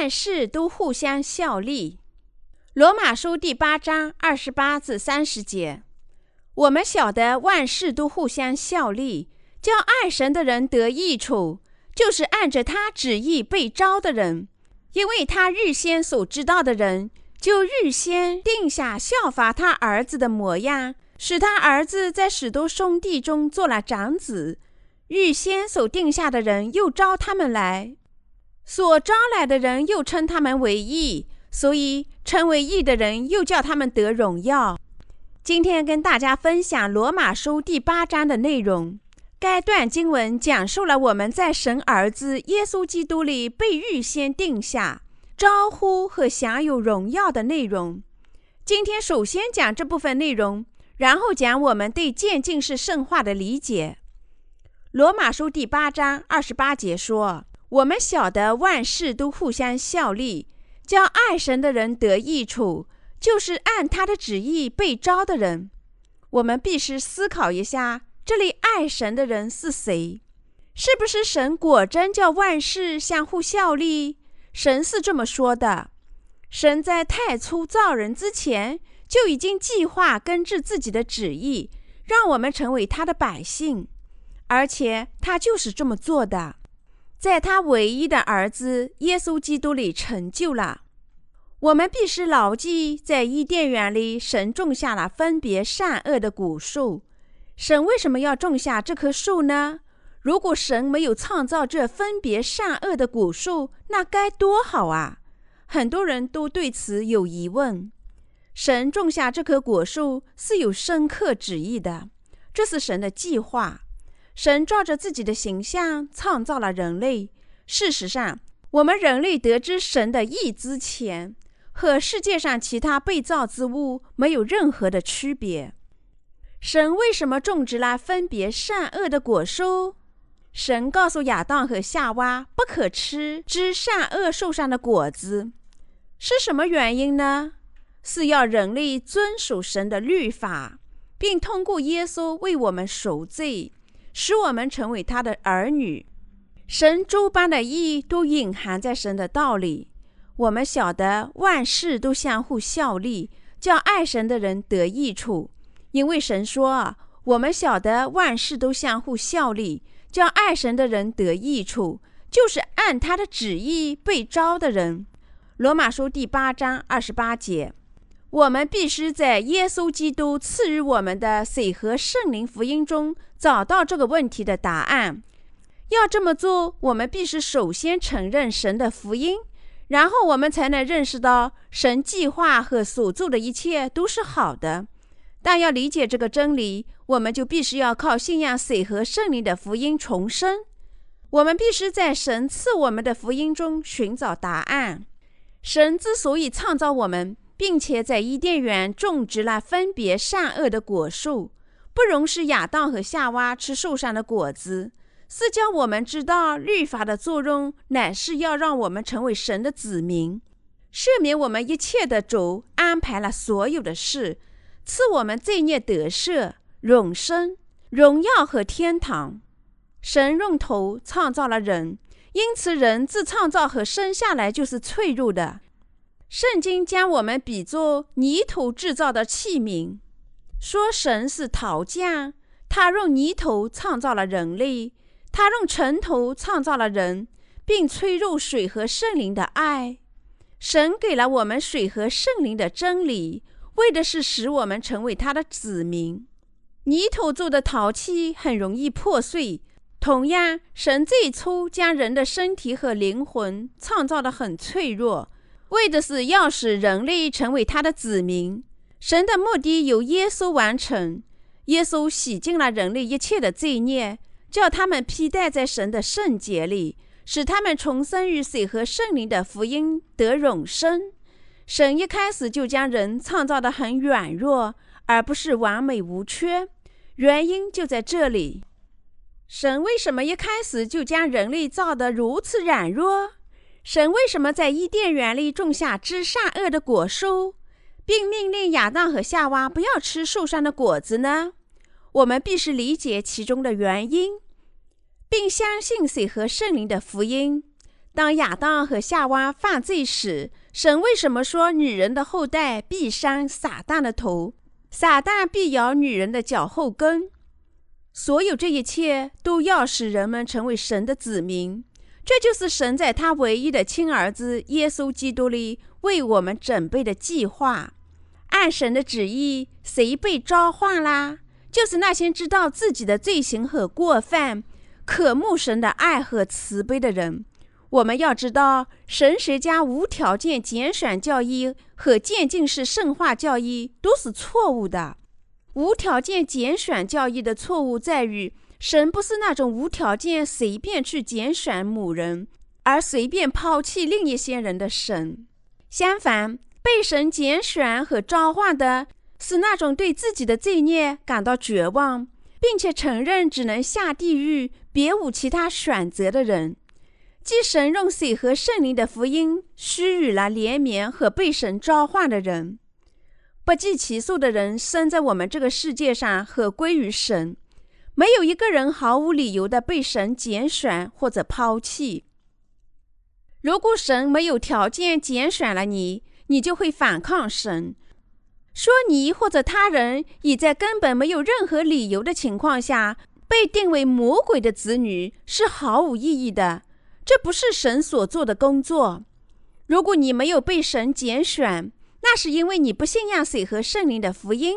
万事都互相效力。罗马书第八章二十八至三十节，我们晓得万事都互相效力，叫爱神的人得益处，就是按着他旨意被招的人，因为他预先所知道的人，就预先定下效法他儿子的模样，使他儿子在许多兄弟中做了长子。预先所定下的人，又招他们来；所招来的人，又称他们为义。所以，称为义的人，又叫他们得荣耀。今天跟大家分享罗马书第八章的内容。该段经文讲述了我们在神儿子耶稣基督里被预先定下、招呼和享有荣耀的内容。今天首先讲这部分内容，然后讲我们对渐进式圣化的理解。罗马书第八章二十八节说：“我们晓得万事都互相效力，叫爱神的人得益处，就是按他的旨意被招的人。”我们必须思考一下，这里爱神的人是谁？是不是神果真叫万事相互效力？神是这么说的：神在太初造人之前，就已经计划根治自己的旨意，让我们成为他的百姓。而且他就是这么做的，在他唯一的儿子耶稣基督里成就了。我们必须牢记，在伊甸园里，神种下了分别善恶的果树。神为什么要种下这棵树呢？如果神没有创造这分别善恶的果树，那该多好啊！很多人都对此有疑问。神种下这棵果树是有深刻旨意的，这是神的计划。神照着自己的形象创造了人类。事实上，我们人类得知神的意之前，和世界上其他被造之物没有任何的区别。神为什么种植了分别善恶的果树？神告诉亚当和夏娃不可吃知善恶树上的果子，是什么原因呢？是要人类遵守神的律法，并通过耶稣为我们赎罪。使我们成为他的儿女，神诸般的义都隐含在神的道理。我们晓得万事都相互效力，叫爱神的人得益处。因为神说：“我们晓得万事都相互效力，叫爱神的人得益处，就是按他的旨意被招的人。”罗马书第八章二十八节。我们必须在耶稣基督赐予我们的水和圣灵福音中找到这个问题的答案。要这么做，我们必须首先承认神的福音，然后我们才能认识到神计划和所做的一切都是好的。但要理解这个真理，我们就必须要靠信仰水和圣灵的福音重生。我们必须在神赐我们的福音中寻找答案。神之所以创造我们，并且在伊甸园种植了分别善恶的果树，不容是亚当和夏娃吃树上的果子，是叫我们知道律法的作用乃是要让我们成为神的子民，赦免我们一切的主安排了所有的事，赐我们罪孽得赦、永生、荣耀和天堂。神用头创造了人，因此人自创造和生下来就是脆弱的。圣经将我们比作泥土制造的器皿，说神是陶匠，他用泥土创造了人类，他用尘土创造了人，并吹入水和圣灵的爱。神给了我们水和圣灵的真理，为的是使我们成为他的子民。泥土做的陶器很容易破碎，同样，神最初将人的身体和灵魂创造得很脆弱。为的是要使人类成为他的子民，神的目的由耶稣完成。耶稣洗净了人类一切的罪孽，叫他们披戴在神的圣洁里，使他们重生于水和圣灵的福音得永生。神一开始就将人创造得很软弱，而不是完美无缺。原因就在这里。神为什么一开始就将人类造得如此软弱？神为什么在伊甸园里种下知善恶的果树，并命令亚当和夏娃不要吃树上的果子呢？我们必须理解其中的原因，并相信水和圣灵的福音。当亚当和夏娃犯罪时，神为什么说女人的后代必伤撒旦的头，撒旦必咬女人的脚后跟？所有这一切都要使人们成为神的子民，这就是神在他唯一的亲儿子耶稣基督里为我们准备的计划。按神的旨意，谁被召唤啦？就是那些知道自己的罪行和过犯，渴慕神的爱和慈悲的人。我们要知道，神学家无条件拣选教义和渐进式圣化教义都是错误的。无条件拣选教义的错误在于，神不是那种无条件随便去拣选某人，而随便抛弃另一些人的神。相反，被神拣选和召唤的是那种对自己的罪孽感到绝望，并且承认只能下地狱，别无其他选择的人。即神用水和圣灵的福音施予了怜悯和被神召唤的人。不计其数的人生在我们这个世界上和归于神，没有一个人毫无理由的被神拣选或者抛弃。如果神没有条件拣选了你，你就会反抗神，说你或者他人已在根本没有任何理由的情况下被定为魔鬼的子女是毫无意义的。这不是神所做的工作。如果你没有被神拣选，那是因为你不信仰水和圣灵的福音。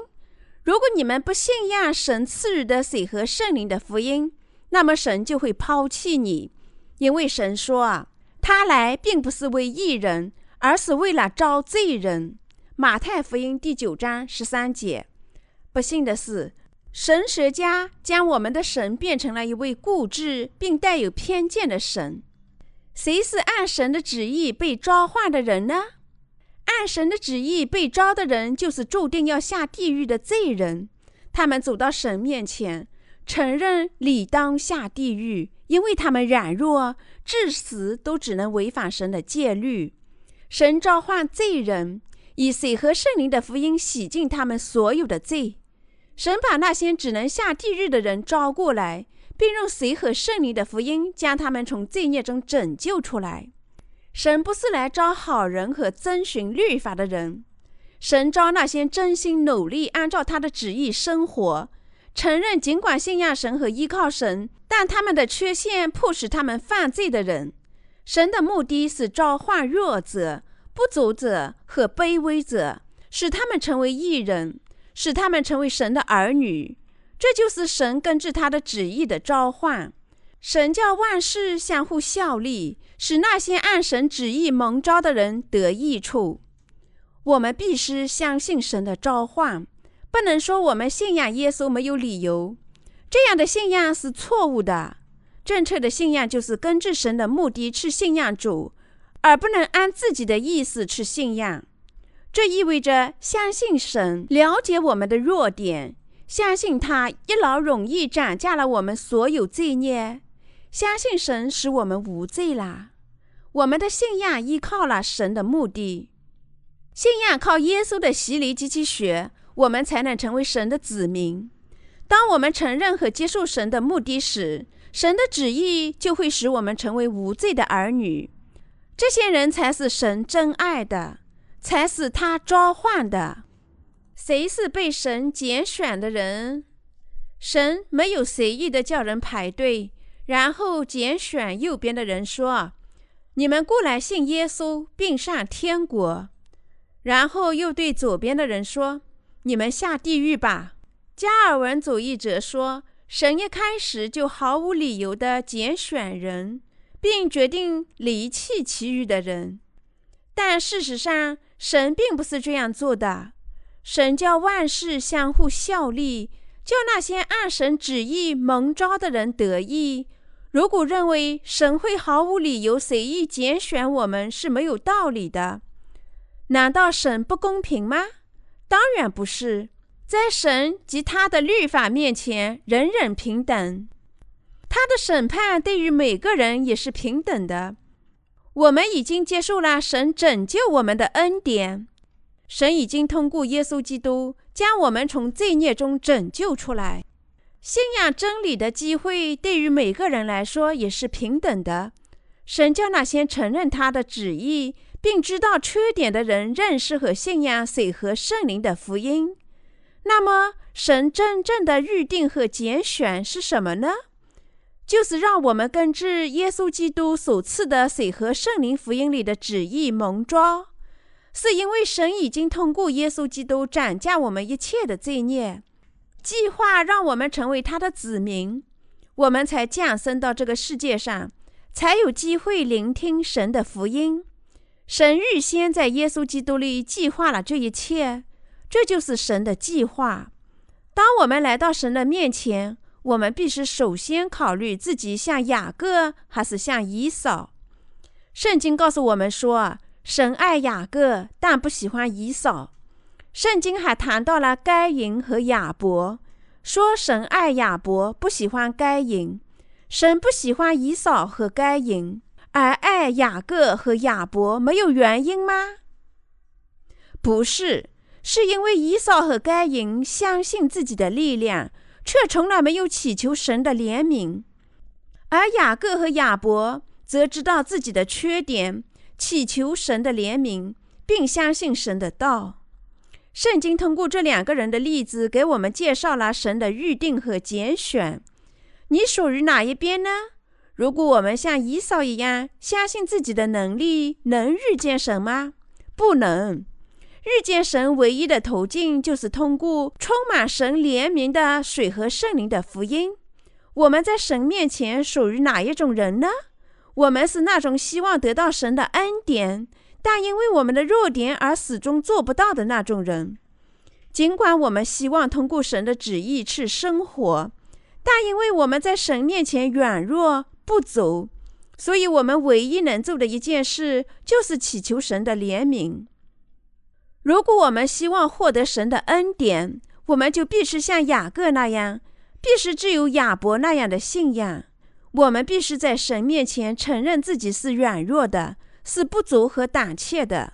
如果你们不信仰神赐予的水和圣灵的福音，那么神就会抛弃你，因为神说啊，他来并不是为义人，而是为了招罪人。马太福音第九章十三节。不幸的是，神学家将我们的神变成了一位固执并带有偏见的神。谁是按神的旨意被召唤的人呢？按神的旨意被召的人，就是注定要下地狱的罪人。他们走到神面前，承认理当下地狱，因为他们软弱，至死都只能违反神的戒律。神召唤罪人，以水和圣灵的福音洗净他们所有的罪。神把那些只能下地狱的人招过来，并用水和圣灵的福音将他们从罪孽中拯救出来。神不是来招好人和遵循律法的人，神招那些真心努力按照他的旨意生活，承认尽管信仰神和依靠神，但他们的缺陷迫使他们犯罪的人。神的目的是召唤弱者、不足者和卑微者，使他们成为义人，使他们成为神的儿女。这就是神根据他的旨意的召唤。神叫万事相互效力，使那些按神旨意蒙召的人得益处。我们必须相信神的召唤，不能说我们信仰耶稣没有理由。这样的信仰是错误的。正确的信仰就是根据神的目的去信仰主，而不能按自己的意思去信仰。这意味着相信神，了解我们的弱点，相信他一劳永逸斩价了我们所有罪孽。相信神使我们无罪啦。我们的信仰依靠了神的目的，信仰靠耶稣的洗礼及其血，我们才能成为神的子民。当我们承认和接受神的目的时，神的旨意就会使我们成为无罪的儿女。这些人才是神真爱的，才是他召唤的。谁是被神拣选的人？神没有随意的叫人排队。然后拣选右边的人说：“你们过来信耶稣，并上天国。”然后又对左边的人说：“你们下地狱吧。”加尔文主义者说：“神一开始就毫无理由地拣选人，并决定离弃其余的人。但事实上，神并不是这样做的。神叫万事相互效力。”叫那些按神旨意蒙召的人得意。如果认为神会毫无理由随意拣选我们是没有道理的，难道神不公平吗？当然不是，在神及他的律法面前，人人平等。他的审判对于每个人也是平等的。我们已经接受了神拯救我们的恩典。神已经通过耶稣基督将我们从罪孽中拯救出来。信仰真理的机会对于每个人来说也是平等的。神叫那些承认他的旨意，并知道缺点的人认识和信仰水和圣灵的福音。那么，神真正的预定和拣选是什么呢？就是让我们根据耶稣基督所赐的水和圣灵福音里的旨意蒙召，是因为神已经通过耶稣基督斩价我们一切的罪孽，计划让我们成为他的子民，我们才降生到这个世界上。才有机会聆听神的福音。神预先在耶稣基督里计划了这一切，这就是神的计划。当我们来到神的面前，我们必须首先考虑自己像雅各还是像以扫。圣经告诉我们说，神爱雅各，但不喜欢以扫。圣经还谈到了该隐和亚伯，说神爱亚伯，不喜欢该隐。神不喜欢以扫和该隐，而爱雅各和亚伯，没有原因吗？不是，是因为以扫和该隐相信自己的力量，却从来没有祈求神的怜悯；而雅各和亚伯则知道自己的缺点，祈求神的怜悯，并相信神的道。圣经通过这两个人的例子，给我们介绍了神的预定和拣选。你属于哪一边呢？如果我们像以扫一样相信自己的能力，能遇见神吗？不能。遇见神唯一的途径就是通过充满神怜悯的水和圣灵的福音。我们在神面前属于哪一种人呢？我们是那种希望得到神的恩典，但因为我们的弱点而始终做不到的那种人。尽管我们希望通过神的旨意去生活。但因为我们在神面前软弱不足，所以我们唯一能做的一件事就是祈求神的怜悯。如果我们希望获得神的恩典，我们就必须像雅各那样，必须具有亚伯那样的信仰。我们必须在神面前承认自己是软弱的，是不足和胆怯的。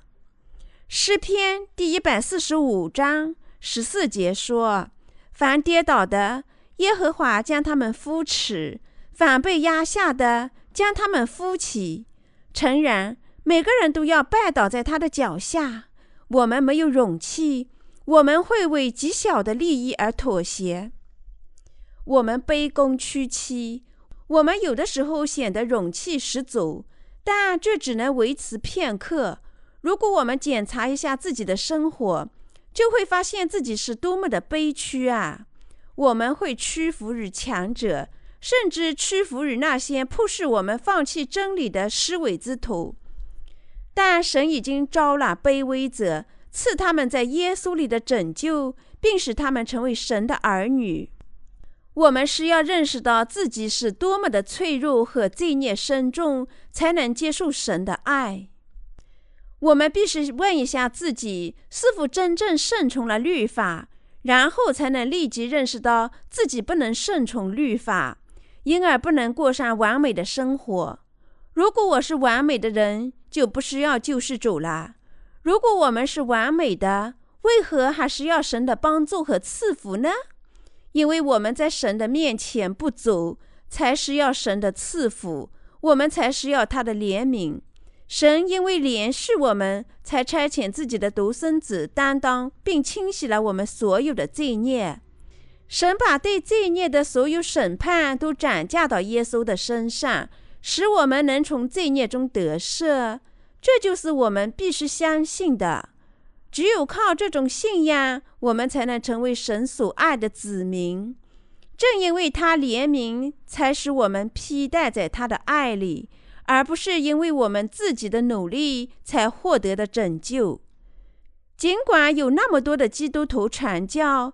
诗篇第一百四十五章十四节说：“凡跌倒的。”耶和华将他们扶持，反被压下的将他们扶起。诚然，每个人都要拜倒在他的脚下。我们没有勇气，我们会为极小的利益而妥协。我们卑躬屈膝，我们有的时候显得勇气十足，但这只能维持片刻。如果我们检查一下自己的生活，就会发现自己是多么的悲屈啊！我们会屈服于强者，甚至屈服于那些迫使我们放弃真理的虚伪之徒。但神已经招了卑微者，赐他们在耶稣里的拯救，并使他们成为神的儿女。我们是要认识到自己是多么的脆弱和罪孽深重，才能接受神的爱。我们必须问一下自己，是否真正顺从了律法。然后才能立即认识到自己不能顺从律法，因而不能过上完美的生活。如果我是完美的人，就不需要救世主了。如果我们是完美的，为何还需要神的帮助和赐福呢？因为我们在神的面前不足，才需要神的赐福，我们才需要他的怜悯。神因为怜恤我们，才差遣自己的独生子担当，并清洗了我们所有的罪孽。神把对罪孽的所有审判都转嫁到耶稣的身上，使我们能从罪孽中得赦。这就是我们必须相信的。只有靠这种信仰，我们才能成为神所爱的子民。正因为他怜悯，才使我们披戴在他的爱里。而不是因为我们自己的努力才获得的拯救。尽管有那么多的基督徒传教、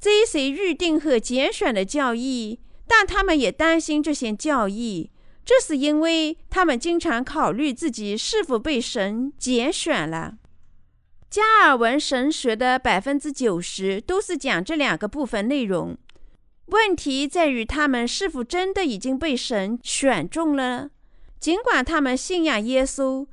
追随预定和拣选的教义，但他们也担心这些教义。这是因为他们经常考虑自己是否被神拣选了。加尔文神学的百分之九十都是讲这两个部分内容。问题在于他们是否真的已经被神选中了。尽管他们信仰耶稣，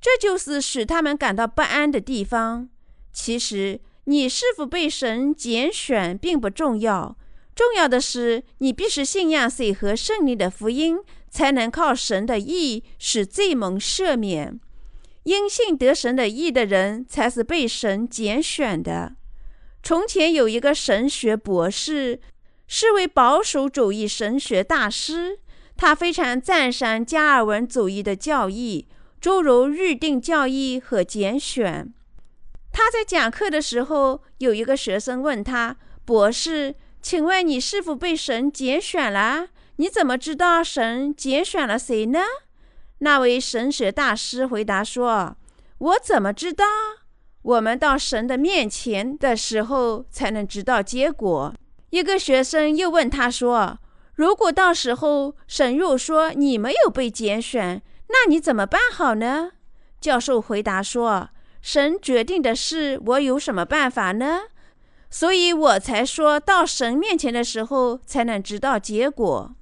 这就是使他们感到不安的地方。其实，你是否被神拣选并不重要，重要的是你必须信仰水和圣灵的福音，才能靠神的义使罪蒙赦免。因信得神的义的人，才是被神拣选的。从前有一个神学博士，是位保守主义神学大师，他非常赞赏加尔文主义的教义，诸如预定教义和拣选。他在讲课的时候，有一个学生问他：“博士，请问你是否被神拣选了？你怎么知道神拣选了谁呢？”那位神学大师回答说：“我怎么知道？”我们到神的面前的时候，才能知道结果。一个学生又问他说：“如果到时候神又说你没有被拣选，那你怎么办好呢？”教授回答说：“神决定的事，我有什么办法呢？所以我才说到神面前的时候，才能知道结果。”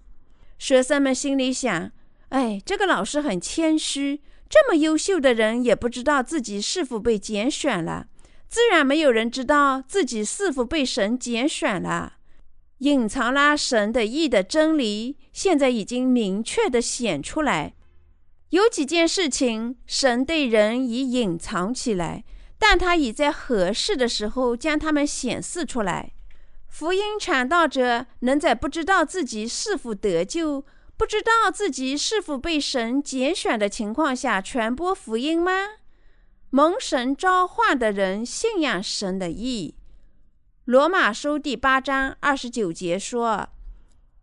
学生们心里想：“哎，这个老师很谦虚。”这么优秀的人也不知道自己是否被拣选了，自然没有人知道自己是否被神拣选了。隐藏了神的义的真理，现在已经明确地显出来。有几件事情，神对人已隐藏起来，但他已在合适的时候将它们显示出来。福音传道者能在不知道自己是否得救，不知道自己是否被神拣选的情况下传播福音吗？蒙神召唤的人信仰神的意。罗马书第八章二十九节说：“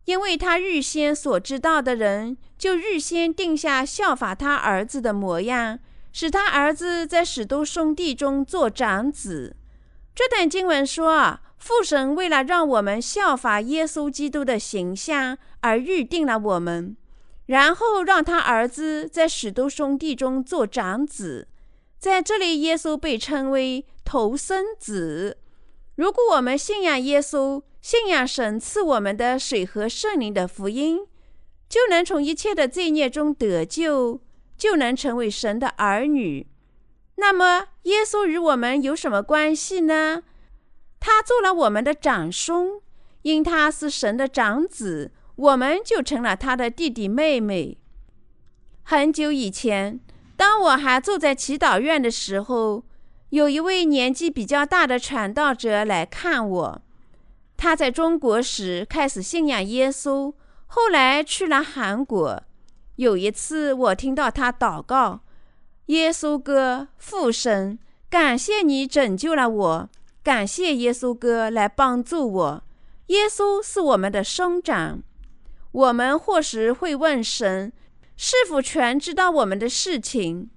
因为他预先所知道的人，就预先定下效法他儿子的模样，使他儿子在许多兄弟中做长子。”这段经文说。父神为了让我们效法耶稣基督的形象而预定了我们，然后让他儿子在许多兄弟中做长子。在这里，耶稣被称为头生子。如果我们信仰耶稣，信仰神赐我们的水和圣灵的福音，就能从一切的罪孽中得救，就能成为神的儿女。那么，耶稣与我们有什么关系呢？他做了我们的长兄，因他是神的长子，我们就成了他的弟弟妹妹。很久以前，当我还住在祈祷院的时候，有一位年纪比较大的传道者来看我。他在中国时开始信仰耶稣，后来去了韩国。有一次，我听到他祷告：“耶稣哥，父神，感谢你拯救了我。”感谢耶稣哥来帮助我。耶稣是我们的兄长。我们或时会问神，是否全知道我们的事情？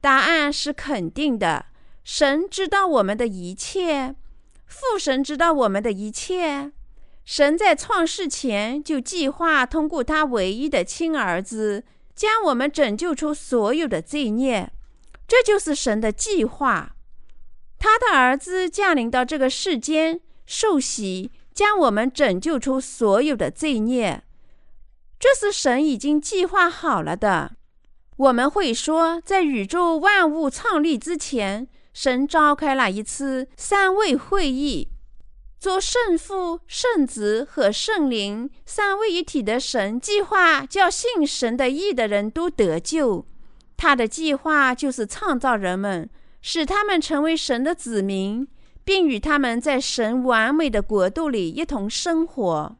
答案是肯定的。神知道我们的一切，父神知道我们的一切。神在创世前就计划通过他唯一的亲儿子，将我们拯救出所有的罪孽。这就是神的计划。他的儿子降临到这个世间，受洗，将我们拯救出所有的罪孽。这是神已经计划好了的。我们会说，在宇宙万物创立之前，神召开了一次三位会议，做圣父、圣子和圣灵三位一体的神计划，叫信神的义的人都得救。他的计划就是创造人们。使他们成为神的子民，并与他们在神完美的国度里一同生活。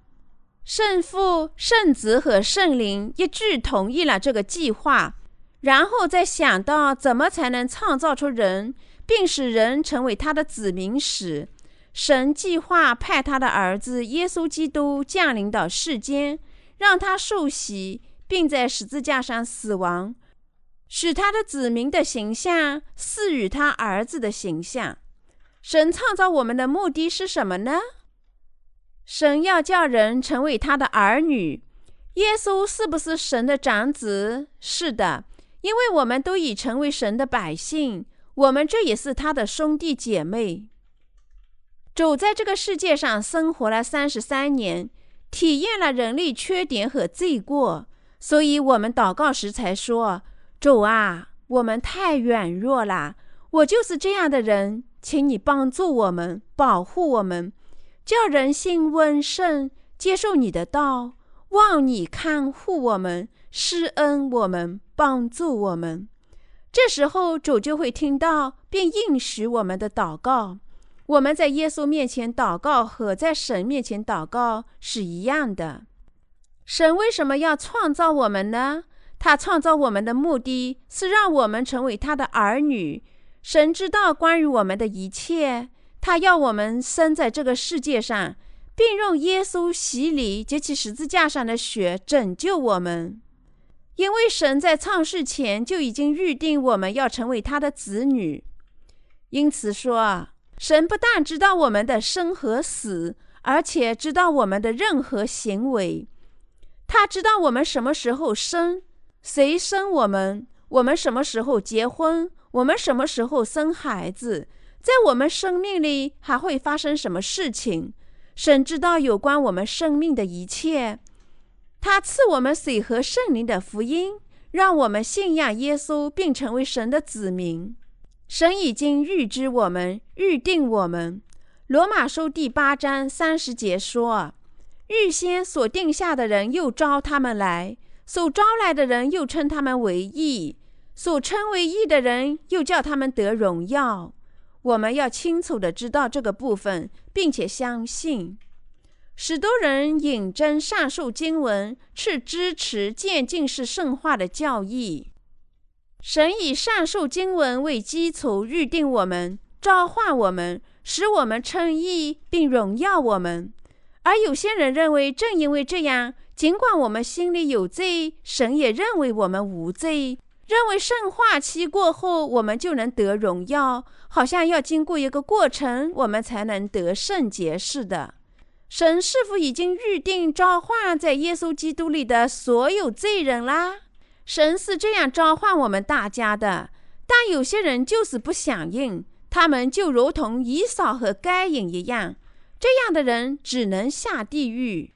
圣父、圣子和圣灵一致同意了这个计划，然后再想到怎么才能创造出人，并使人成为他的子民时，神计划派他的儿子耶稣基督降临到世间，让他受洗，并在十字架上死亡。使他的子民的形象似与他儿子的形象。神创造我们的目的是什么呢？神要叫人成为他的儿女。耶稣是不是神的长子？是的，因为我们都已成为神的百姓，我们这也是他的兄弟姐妹。主在这个世界上生活了三十三年，体验了人类缺点和罪过，所以我们祷告时才说。主啊，我们太软弱了。我就是这样的人，请你帮助我们，保护我们，叫人心温顺，接受你的道。望你看护我们，施恩我们，帮助我们。这时候主就会听到，并应许我们的祷告。我们在耶稣面前祷告和在神面前祷告是一样的。神为什么要创造我们呢？他创造我们的目的是让我们成为他的儿女。神知道关于我们的一切，他要我们生在这个世界上，并用耶稣洗礼及其十字架上的血拯救我们。因为神在创世前就已经预定我们要成为他的子女，因此说。神不但知道我们的生和死，而且知道我们的任何行为。他知道我们什么时候生，谁生我们，我们什么时候结婚，我们什么时候生孩子，在我们生命里还会发生什么事情。神知道有关我们生命的一切。他赐我们水和圣灵的福音，让我们信仰耶稣，并成为神的子民。神已经预知我们，预定我们。罗马书第八章三十节说：“预先所定下的人，又召他们来；所招来的人，又称他们为义；所称为义的人，又叫他们得荣耀。”我们要清楚地知道这个部分，并且相信。许多人引证上述经文，是支持渐进式圣化的教义。神以上述经文为基础，预定我们，召唤我们，使我们称义，并荣耀我们。而有些人认为，正因为这样，尽管我们心里有罪，神也认为我们无罪，认为圣化期过后，我们就能得荣耀，好像要经过一个过程，我们才能得圣洁似的。神是否已经预定召唤在耶稣基督里的所有罪人啦？神是这样召唤我们大家的，但有些人就是不响应，他们就如同以扫和该隐一样，这样的人只能下地狱。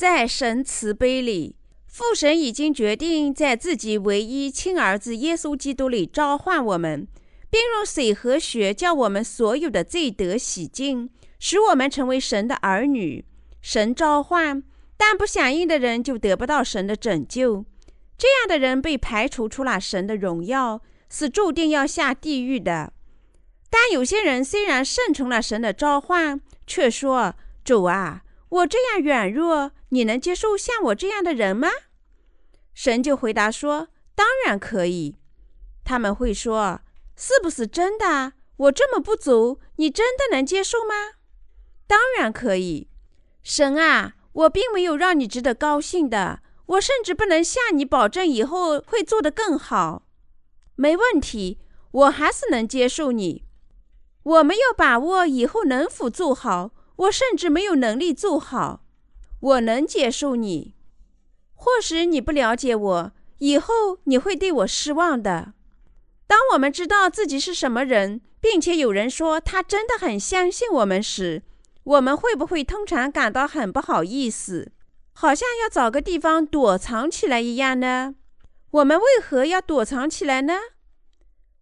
在神慈悲里，父神已经决定在自己唯一亲儿子耶稣基督里召唤我们，并用水和血叫我们所有的罪得洗净，使我们成为神的儿女。神召唤，但不响应的人就得不到神的拯救。这样的人被排除出了神的荣耀，是注定要下地狱的。但有些人虽然顺从了神的召唤，却说：“主啊，我这样软弱，你能接受像我这样的人吗？”神就回答说：“当然可以。”他们会说：“是不是真的？我这么不足，你真的能接受吗？”当然可以。神啊，我并没有让你值得高兴的。我甚至不能向你保证以后会做得更好。没问题，我还是能接受你。我没有把握以后能否做好，我甚至没有能力做好。我能接受你。或许你不了解我，以后你会对我失望的。当我们知道自己是什么人，并且有人说他真的很相信我们时，我们会不会通常感到很不好意思？好像要找个地方躲藏起来一样呢？我们为何要躲藏起来呢？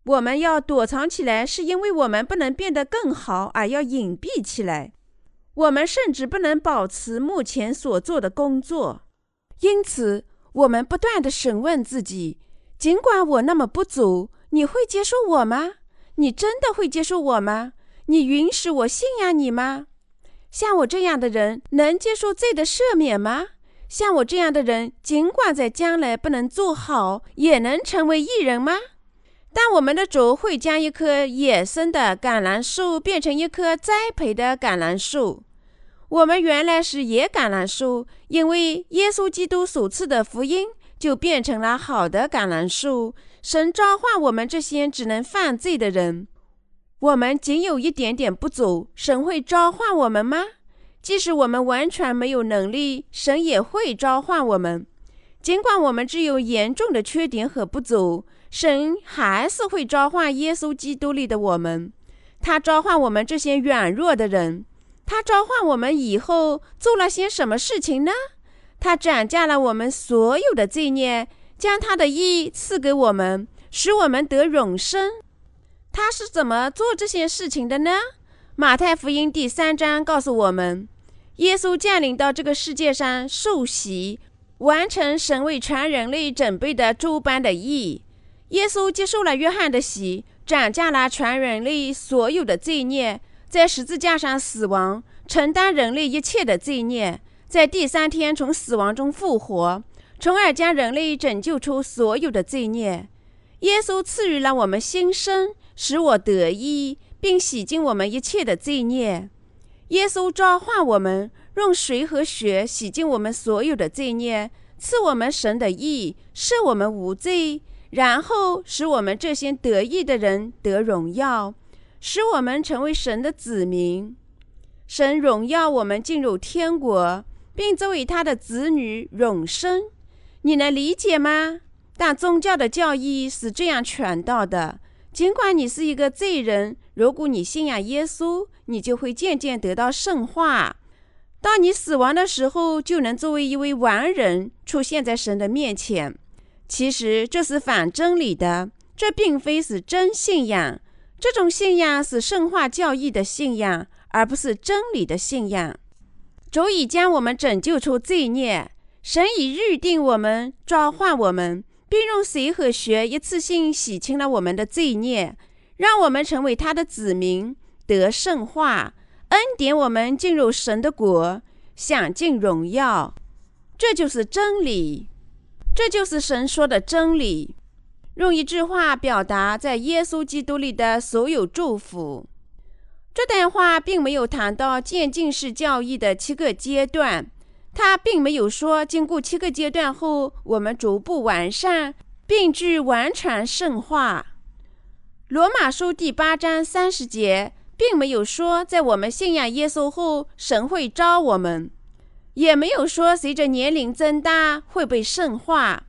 我们要躲藏起来，是因为我们不能变得更好，而要隐蔽起来。我们甚至不能保持目前所做的工作。因此，我们不断地审问自己：尽管我那么不足，你会接受我吗？你真的会接受我吗？你允许我信仰你吗？像我这样的人能接受罪的赦免吗？像我这样的人，尽管在将来不能做好，也能成为义人吗？但我们的主会将一棵野生的橄榄树变成一棵栽培的橄榄树。我们原来是野橄榄树，因为耶稣基督所赐的福音，就变成了好的橄榄树。神召唤我们这些只能犯罪的人。我们仅有一点点不足，神会召唤我们吗？即使我们完全没有能力，神也会召唤我们。尽管我们只有严重的缺点和不足，神还是会召唤耶稣基督里的我们。他召唤我们这些软弱的人。他召唤我们以后做了些什么事情呢？他斩价了我们所有的罪孽，将他的义赐给我们，使我们得永生。他是怎么做这些事情的呢？马太福音第三章告诉我们，耶稣降临到这个世界上受洗，完成神为全人类准备的诸般的义。耶稣接受了约翰的洗，斩下了全人类所有的罪孽，在十字架上死亡，承担人类一切的罪孽，在第三天从死亡中复活，从而将人类拯救出所有的罪孽。耶稣赐予了我们新生，使我得义，并洗净我们一切的罪孽。耶稣召唤我们，用水和血洗净我们所有的罪孽，赐我们神的义，赦我们无罪，然后使我们这些得意的人得荣耀，使我们成为神的子民。神荣耀我们进入天国，并作为他的子女永生。你能理解吗？但宗教的教义是这样传道的：尽管你是一个罪人，如果你信仰耶稣，你就会渐渐得到圣化。当你死亡的时候，就能作为一位完人出现在神的面前。其实这是反真理的，这并非是真信仰。这种信仰是圣化教义的信仰，而不是真理的信仰。主已将我们拯救出罪孽，神已预定我们，召唤我们。并用水和血一次性洗清了我们的罪孽，让我们成为他的子民，得圣化，恩典我们进入神的国，享尽荣耀。这就是真理，这就是神说的真理。用一句话表达在耶稣基督里的所有祝福。这段话并没有谈到渐进式教义的七个阶段。他并没有说，经过七个阶段后，我们逐步完善，并具完全圣化。罗马书第八章三十节并没有说，在我们信仰耶稣后，神会召我们，也没有说随着年龄增大会被圣化。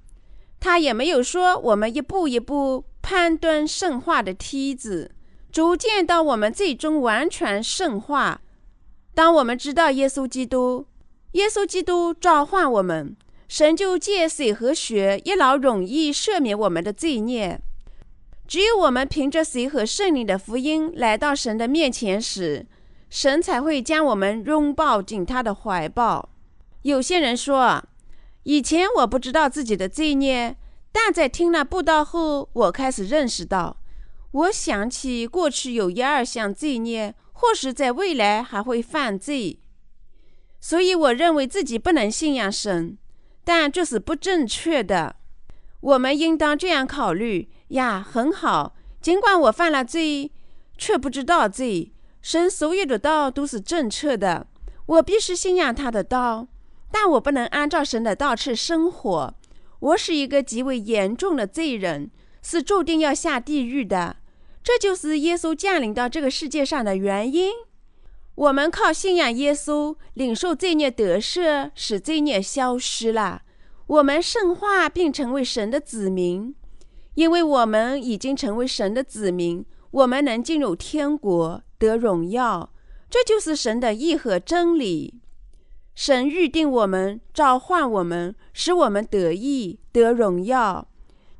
他也没有说我们一步一步攀登圣化的梯子，逐渐到我们最终完全圣化。当我们知道耶稣基督。耶稣基督召唤我们，神就借水和血一劳永逸赦免我们的罪孽。只有我们凭着水和圣灵的福音来到神的面前时，神才会将我们拥抱进他的怀抱。有些人说，以前我不知道自己的罪孽，但在听了布道后，我开始认识到，我想起过去有一二项罪孽，或是在未来还会犯罪。所以我认为自己不能信仰神，但这是不正确的。我们应当这样考虑：呀，很好，尽管我犯了罪，却不知道罪，神所有的道都是正确的，我必须信仰他的道，但我不能按照神的道去生活。我是一个极为严重的罪人，是注定要下地狱的。这就是耶稣降临到这个世界上的原因。我们靠信仰耶稣，领受罪孽得赦，使罪孽消失了。我们圣化并成为神的子民，因为我们已经成为神的子民，我们能进入天国得荣耀。这就是神的义和真理。神预定我们，召唤我们，使我们得意得荣耀。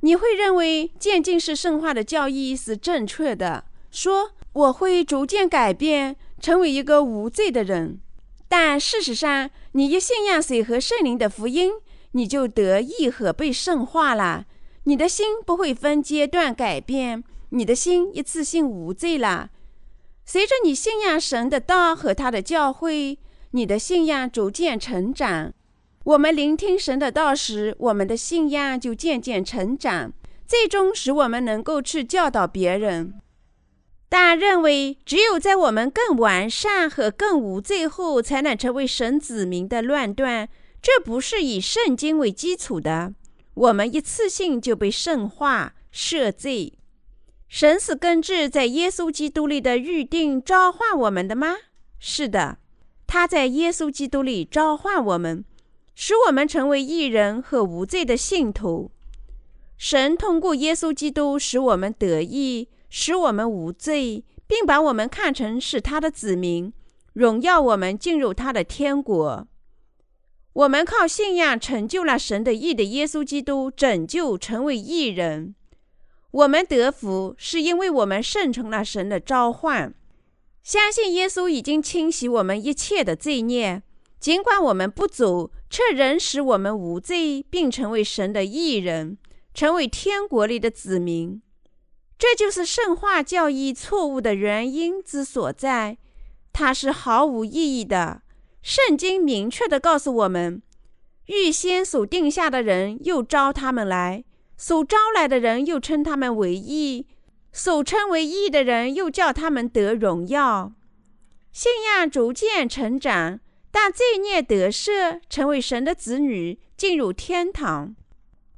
你会认为渐进式圣化的教义是正确的，说我会逐渐改变。成为一个无罪的人，但事实上，你一信仰水和圣灵的福音，你就得意和被圣化了。你的心不会分阶段改变，你的心一次性无罪了。随着你信仰神的道和他的教诲，你的信仰逐渐成长。我们聆听神的道时，我们的信仰就渐渐成长，最终使我们能够去教导别人。但认为只有在我们更完善和更无罪后，才能成为神子民的论断，这不是以圣经为基础的。我们一次性就被圣化赦罪，神是根据在耶稣基督里的预定召唤我们的吗？是的，他在耶稣基督里召唤我们，使我们成为义人和无罪的信徒。神通过耶稣基督使我们得义。使我们无罪，并把我们看成是他的子民，荣耀我们进入他的天国。我们靠信仰成就了神的义的耶稣基督，拯救成为义人。我们得福，是因为我们顺从了神的召唤，相信耶稣已经清洗我们一切的罪孽，尽管我们不足，却仍使我们无罪，并成为神的义人，成为天国里的子民。这就是圣化教义错误的原因之所在，它是毫无意义的。圣经明确地告诉我们，预先所定下的人又招他们来，所招来的人又称他们为义，所称为义的人又叫他们得荣耀。信仰逐渐成长，但罪孽得赦，成为神的子女，进入天堂。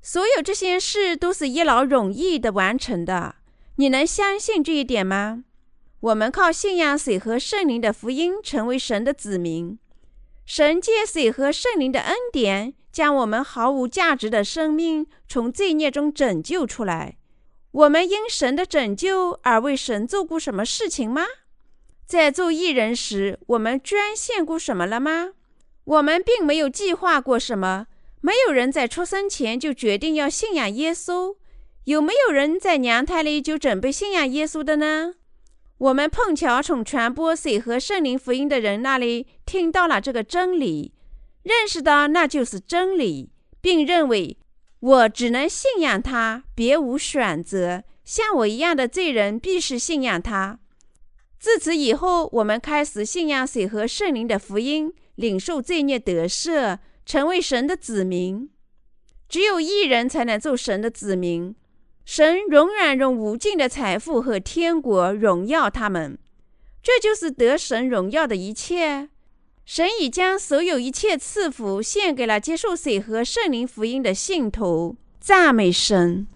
所有这些事都是一劳永逸地完成的。你能相信这一点吗？我们靠信仰水和圣灵的福音成为神的子民。神借水和圣灵的恩典，将我们毫无价值的生命从罪孽中拯救出来。我们因神的拯救而为神做过什么事情吗？在做义人时，我们捐献过什么了吗？我们并没有计划过什么。没有人在出生前就决定要信仰耶稣。有没有人在娘胎里就准备信仰耶稣的呢？我们碰巧从传播水和圣灵福音的人那里听到了这个真理，认识到那就是真理，并认为我只能信仰他，别无选择。像我一样的罪人必须信仰他。自此以后，我们开始信仰水和圣灵的福音，领受罪孽得赦，成为神的子民。只有一人才能做神的子民。神永远用无尽的财富和天国荣耀他们，这就是得神荣耀的一切。神已将所有一切赐福献给了接受水和圣灵福音的信徒。赞美神。